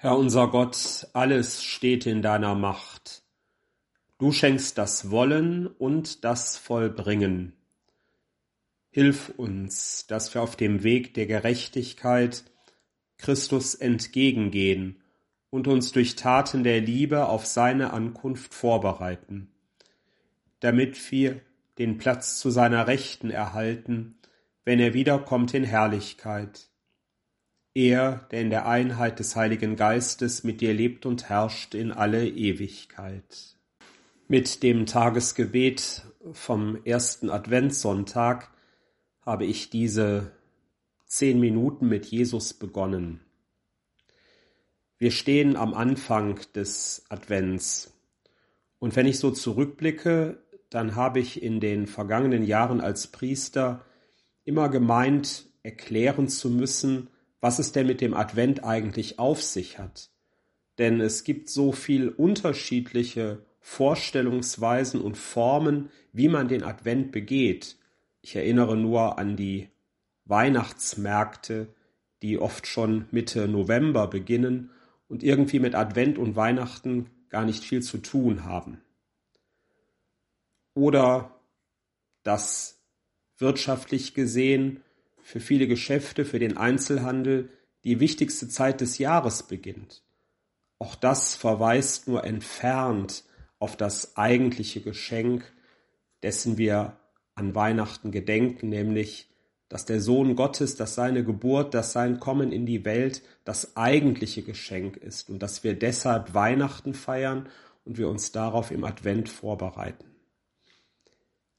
Herr unser Gott, alles steht in deiner Macht. Du schenkst das Wollen und das Vollbringen. Hilf uns, dass wir auf dem Weg der Gerechtigkeit Christus entgegengehen und uns durch Taten der Liebe auf seine Ankunft vorbereiten, damit wir den Platz zu seiner Rechten erhalten, wenn er wiederkommt in Herrlichkeit er, der in der Einheit des Heiligen Geistes mit dir lebt und herrscht in alle Ewigkeit. Mit dem Tagesgebet vom ersten Adventssonntag habe ich diese zehn Minuten mit Jesus begonnen. Wir stehen am Anfang des Advents. Und wenn ich so zurückblicke, dann habe ich in den vergangenen Jahren als Priester immer gemeint, erklären zu müssen, was es denn mit dem Advent eigentlich auf sich hat. Denn es gibt so viel unterschiedliche Vorstellungsweisen und Formen, wie man den Advent begeht. Ich erinnere nur an die Weihnachtsmärkte, die oft schon Mitte November beginnen und irgendwie mit Advent und Weihnachten gar nicht viel zu tun haben. Oder dass wirtschaftlich gesehen für viele Geschäfte, für den Einzelhandel die wichtigste Zeit des Jahres beginnt. Auch das verweist nur entfernt auf das eigentliche Geschenk, dessen wir an Weihnachten gedenken, nämlich, dass der Sohn Gottes, dass seine Geburt, dass sein Kommen in die Welt das eigentliche Geschenk ist und dass wir deshalb Weihnachten feiern und wir uns darauf im Advent vorbereiten.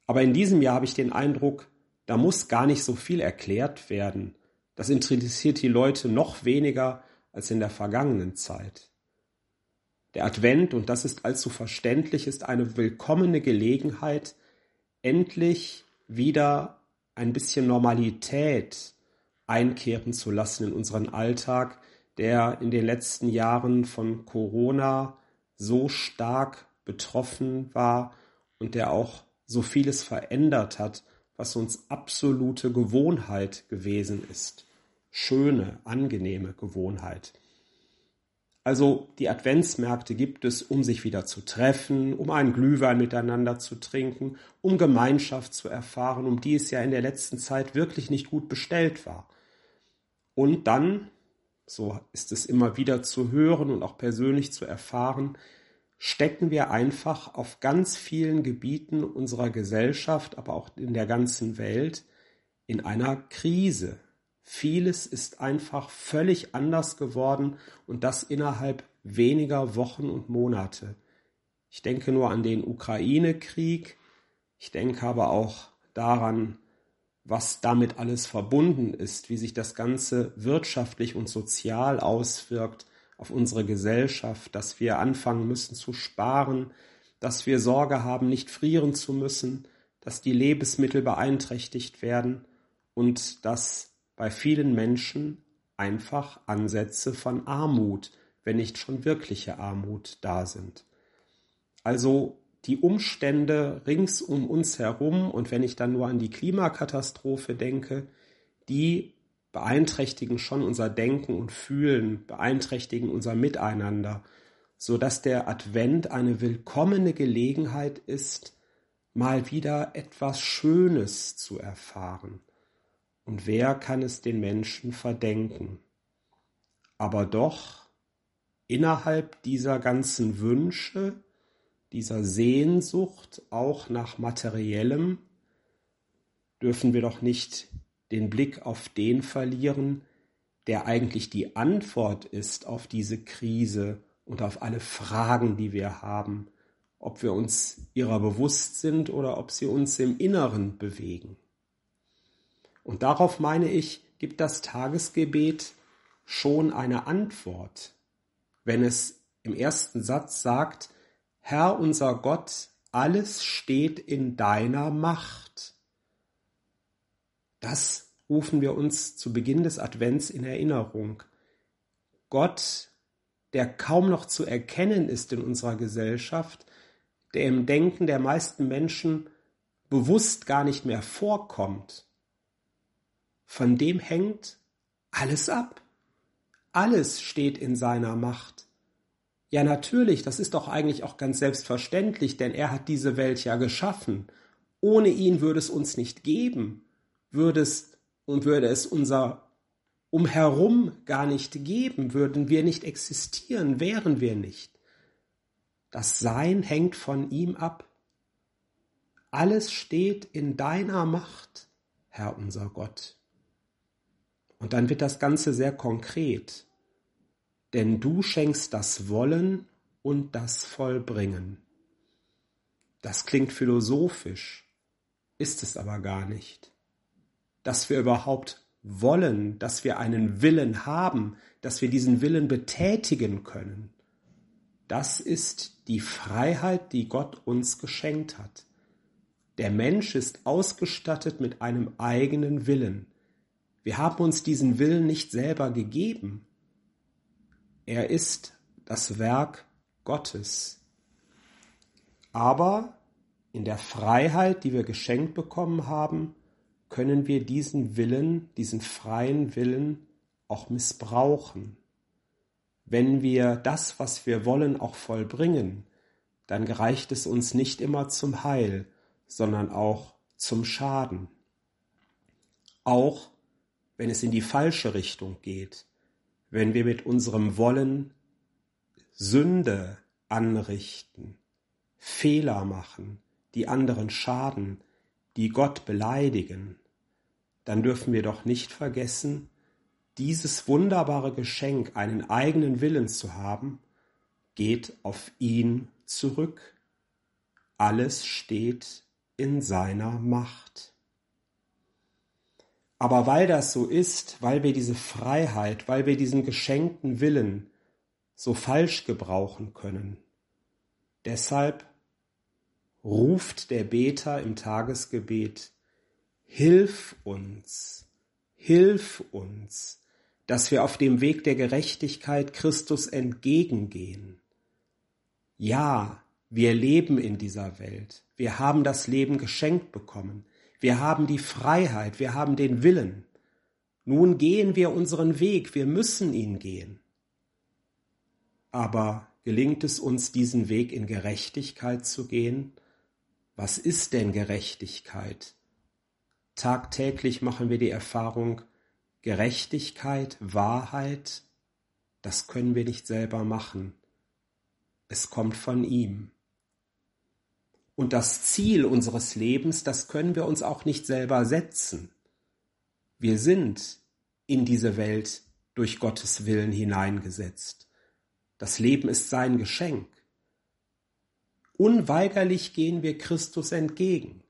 Aber in diesem Jahr habe ich den Eindruck, da muss gar nicht so viel erklärt werden. Das interessiert die Leute noch weniger als in der vergangenen Zeit. Der Advent, und das ist allzu verständlich, ist eine willkommene Gelegenheit, endlich wieder ein bisschen Normalität einkehren zu lassen in unseren Alltag, der in den letzten Jahren von Corona so stark betroffen war und der auch so vieles verändert hat was uns absolute Gewohnheit gewesen ist. Schöne, angenehme Gewohnheit. Also die Adventsmärkte gibt es, um sich wieder zu treffen, um einen Glühwein miteinander zu trinken, um Gemeinschaft zu erfahren, um die es ja in der letzten Zeit wirklich nicht gut bestellt war. Und dann, so ist es immer wieder zu hören und auch persönlich zu erfahren, stecken wir einfach auf ganz vielen Gebieten unserer Gesellschaft, aber auch in der ganzen Welt in einer Krise. Vieles ist einfach völlig anders geworden und das innerhalb weniger Wochen und Monate. Ich denke nur an den Ukraine-Krieg, ich denke aber auch daran, was damit alles verbunden ist, wie sich das Ganze wirtschaftlich und sozial auswirkt, auf unsere Gesellschaft, dass wir anfangen müssen zu sparen, dass wir Sorge haben, nicht frieren zu müssen, dass die Lebensmittel beeinträchtigt werden und dass bei vielen Menschen einfach Ansätze von Armut, wenn nicht schon wirkliche Armut da sind. Also die Umstände rings um uns herum und wenn ich dann nur an die Klimakatastrophe denke, die beeinträchtigen schon unser Denken und Fühlen, beeinträchtigen unser Miteinander, so dass der Advent eine willkommene Gelegenheit ist, mal wieder etwas Schönes zu erfahren. Und wer kann es den Menschen verdenken? Aber doch, innerhalb dieser ganzen Wünsche, dieser Sehnsucht auch nach materiellem, dürfen wir doch nicht den Blick auf den verlieren, der eigentlich die Antwort ist auf diese Krise und auf alle Fragen, die wir haben, ob wir uns ihrer bewusst sind oder ob sie uns im Inneren bewegen. Und darauf meine ich, gibt das Tagesgebet schon eine Antwort, wenn es im ersten Satz sagt, Herr unser Gott, alles steht in deiner Macht. Das rufen wir uns zu Beginn des Advents in Erinnerung. Gott, der kaum noch zu erkennen ist in unserer Gesellschaft, der im Denken der meisten Menschen bewusst gar nicht mehr vorkommt, von dem hängt alles ab. Alles steht in seiner Macht. Ja, natürlich, das ist doch eigentlich auch ganz selbstverständlich, denn er hat diese Welt ja geschaffen. Ohne ihn würde es uns nicht geben, würde es und würde es unser umherum gar nicht geben, würden wir nicht existieren, wären wir nicht. Das Sein hängt von ihm ab. Alles steht in deiner Macht, Herr unser Gott. Und dann wird das Ganze sehr konkret. Denn du schenkst das Wollen und das Vollbringen. Das klingt philosophisch, ist es aber gar nicht. Dass wir überhaupt wollen, dass wir einen Willen haben, dass wir diesen Willen betätigen können, das ist die Freiheit, die Gott uns geschenkt hat. Der Mensch ist ausgestattet mit einem eigenen Willen. Wir haben uns diesen Willen nicht selber gegeben. Er ist das Werk Gottes. Aber in der Freiheit, die wir geschenkt bekommen haben, können wir diesen Willen, diesen freien Willen auch missbrauchen. Wenn wir das, was wir wollen, auch vollbringen, dann gereicht es uns nicht immer zum Heil, sondern auch zum Schaden. Auch wenn es in die falsche Richtung geht, wenn wir mit unserem Wollen Sünde anrichten, Fehler machen, die anderen schaden, die Gott beleidigen, dann dürfen wir doch nicht vergessen, dieses wunderbare Geschenk, einen eigenen Willen zu haben, geht auf ihn zurück. Alles steht in seiner Macht. Aber weil das so ist, weil wir diese Freiheit, weil wir diesen geschenkten Willen so falsch gebrauchen können, deshalb ruft der Beter im Tagesgebet, Hilf uns, hilf uns, dass wir auf dem Weg der Gerechtigkeit Christus entgegengehen. Ja, wir leben in dieser Welt, wir haben das Leben geschenkt bekommen, wir haben die Freiheit, wir haben den Willen. Nun gehen wir unseren Weg, wir müssen ihn gehen. Aber gelingt es uns, diesen Weg in Gerechtigkeit zu gehen? Was ist denn Gerechtigkeit? Tagtäglich machen wir die Erfahrung, Gerechtigkeit, Wahrheit, das können wir nicht selber machen. Es kommt von ihm. Und das Ziel unseres Lebens, das können wir uns auch nicht selber setzen. Wir sind in diese Welt durch Gottes Willen hineingesetzt. Das Leben ist sein Geschenk. Unweigerlich gehen wir Christus entgegen.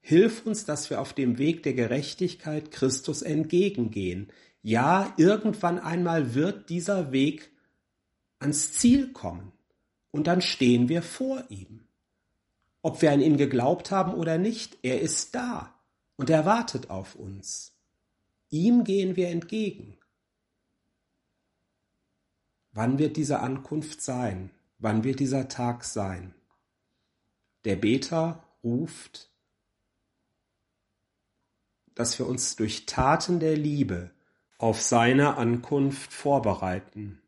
Hilf uns, dass wir auf dem Weg der Gerechtigkeit Christus entgegengehen. Ja, irgendwann einmal wird dieser Weg ans Ziel kommen und dann stehen wir vor ihm. Ob wir an ihn geglaubt haben oder nicht, er ist da und er wartet auf uns. Ihm gehen wir entgegen. Wann wird diese Ankunft sein? Wann wird dieser Tag sein? Der Beter ruft, dass wir uns durch Taten der Liebe auf seine Ankunft vorbereiten,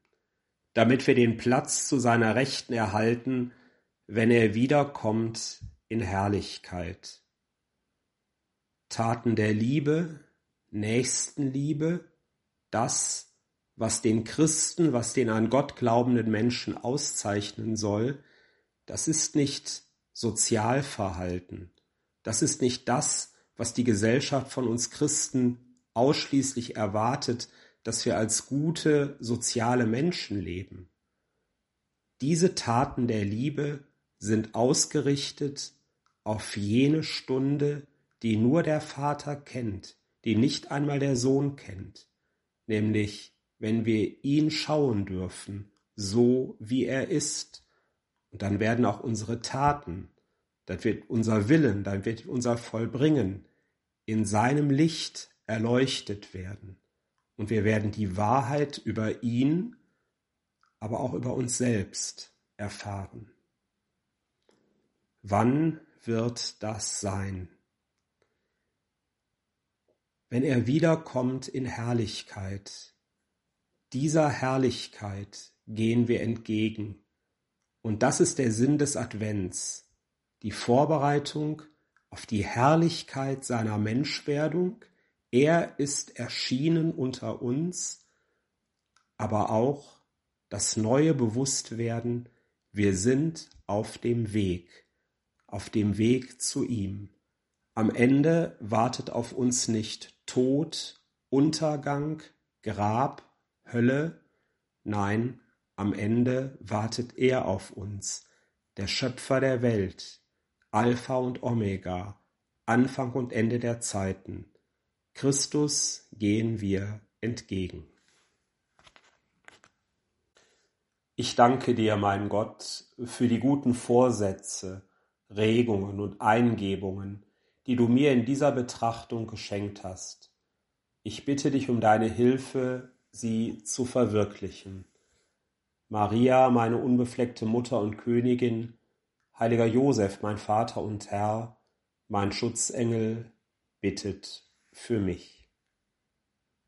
damit wir den Platz zu seiner Rechten erhalten, wenn er wiederkommt in Herrlichkeit. Taten der Liebe, Nächstenliebe, das, was den Christen, was den an Gott glaubenden Menschen auszeichnen soll, das ist nicht Sozialverhalten, das ist nicht das, was die Gesellschaft von uns Christen ausschließlich erwartet, dass wir als gute soziale Menschen leben. Diese Taten der Liebe sind ausgerichtet auf jene Stunde, die nur der Vater kennt, die nicht einmal der Sohn kennt, nämlich wenn wir ihn schauen dürfen, so wie er ist. Und dann werden auch unsere Taten, dann wird unser Willen, dann wird unser Vollbringen in seinem Licht erleuchtet werden. Und wir werden die Wahrheit über ihn, aber auch über uns selbst erfahren. Wann wird das sein? Wenn er wiederkommt in Herrlichkeit, dieser Herrlichkeit gehen wir entgegen. Und das ist der Sinn des Advents, die Vorbereitung auf die Herrlichkeit seiner Menschwerdung. Er ist erschienen unter uns, aber auch das neue Bewusstwerden, wir sind auf dem Weg, auf dem Weg zu ihm. Am Ende wartet auf uns nicht Tod, Untergang, Grab, Hölle, nein, am Ende wartet er auf uns, der Schöpfer der Welt, Alpha und Omega, Anfang und Ende der Zeiten. Christus gehen wir entgegen. Ich danke dir, mein Gott, für die guten Vorsätze, Regungen und Eingebungen, die du mir in dieser Betrachtung geschenkt hast. Ich bitte dich um deine Hilfe, sie zu verwirklichen. Maria, meine unbefleckte Mutter und Königin, heiliger Josef, mein Vater und Herr, mein Schutzengel, bittet für mich.